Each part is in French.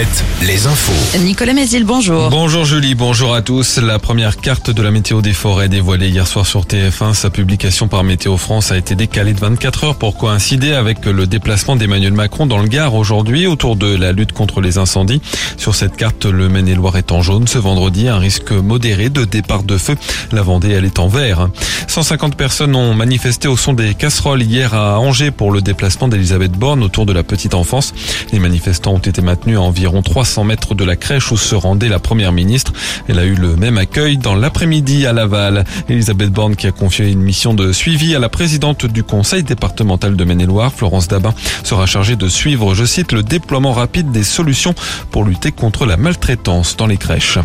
Alouette, les infos. Nicolas Mézil, bonjour. Bonjour Julie, bonjour à tous. La première carte de la météo des forêts dévoilée hier soir sur TF1, sa publication par Météo France a été décalée de 24 heures pour coïncider avec le déplacement d'Emmanuel Macron dans le Gard aujourd'hui autour de la lutte contre les incendies? Sur cette carte, le Maine-et-Loire est en jaune. Ce vendredi, un risque modéré de départ de feu. La Vendée, elle est en vert. 150 personnes ont manifesté au son des casseroles hier à Angers pour le déplacement d'Elisabeth Borne autour de la petite enfance. Les manifestants ont été maintenus à environ 300 mètres de la crèche où se rendait la première ministre. Elle a eu le même accueil dans l'après-midi à Laval. Elisabeth Borne qui a confié une mission de suivi à la présidente du conseil départemental de Maine-et-Loire, Florence Dabin, sera chargée de suivre, je cite, le déploiement rapide des solutions pour lutter contre la maltraitance dans les crèches.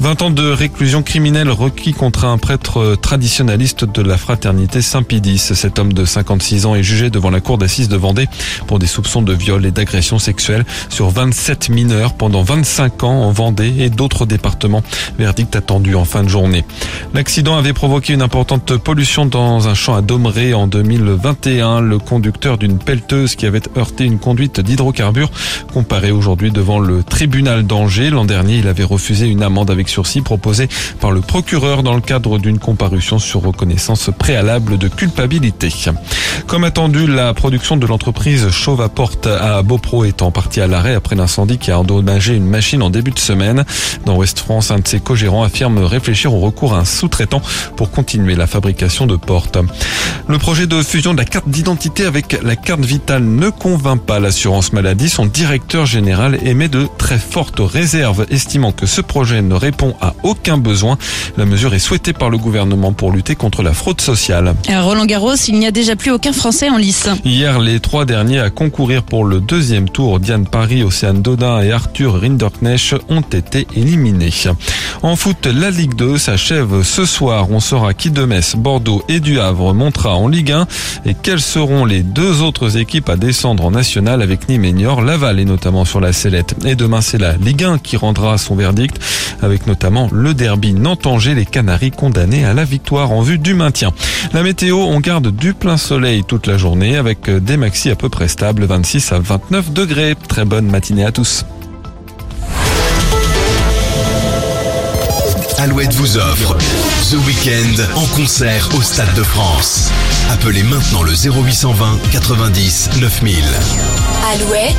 20 ans de réclusion criminelle requis contre un prêtre traditionnaliste de la fraternité Saint-Pédis. Cet homme de 56 ans est jugé devant la cour d'assises de Vendée pour des soupçons de viol et d'agression sexuelle sur 27 mineurs pendant 25 ans en Vendée et d'autres départements. Verdict attendu en fin de journée. L'accident avait provoqué une importante pollution dans un champ à Domeré en 2021. Le conducteur d'une pelleteuse qui avait heurté une conduite d'hydrocarbures comparé aujourd'hui devant le tribunal d'Angers. L'an dernier, il avait refusé une amende avec sursis proposée par le procureur dans le cadre d'une comparution sur reconnaissance préalable de culpabilité. Comme attendu, la production de l'entreprise Chauve à Porte à Beaupro est en partie à l'arrêt après l'incendie qui a endommagé une machine en début de semaine. Dans West France, un de ses co-gérants affirme réfléchir au recours à un sous-traitant pour continuer la fabrication de portes. Le projet de fusion de la carte d'identité avec la carte vitale ne convainc pas l'assurance maladie. Son directeur général émet de très fortes réserves, estimant que ce projet ne répond à aucun besoin. La mesure est souhaitée par le gouvernement pour lutter contre la fraude sociale. À Roland Garros, il n'y a déjà plus aucun Français en lice. Hier, les trois derniers à concourir pour le deuxième tour, Diane Paris, Océane Dodin et Arthur Rinderknecht, ont été éliminés. En foot, la Ligue 2 s'achève ce soir. On saura qui de Metz, Bordeaux et du Havre montera en Ligue 1 et quelles seront les deux autres équipes à descendre en national avec Nîmes et Niort. Laval est notamment sur la sellette. Et demain, c'est la Ligue 1 qui rendra son verdict avec notamment le derby Nantes-Angers, les Canaries condamnés à la victoire en vue du maintien. La météo, on garde du plein soleil toute la journée avec des maxis à peu près stables, 26 à 29 degrés. Très bonne matinée à tous. Alouette vous offre The Weekend en concert au Stade de France. Appelez maintenant le 0820 90 9000. Alouette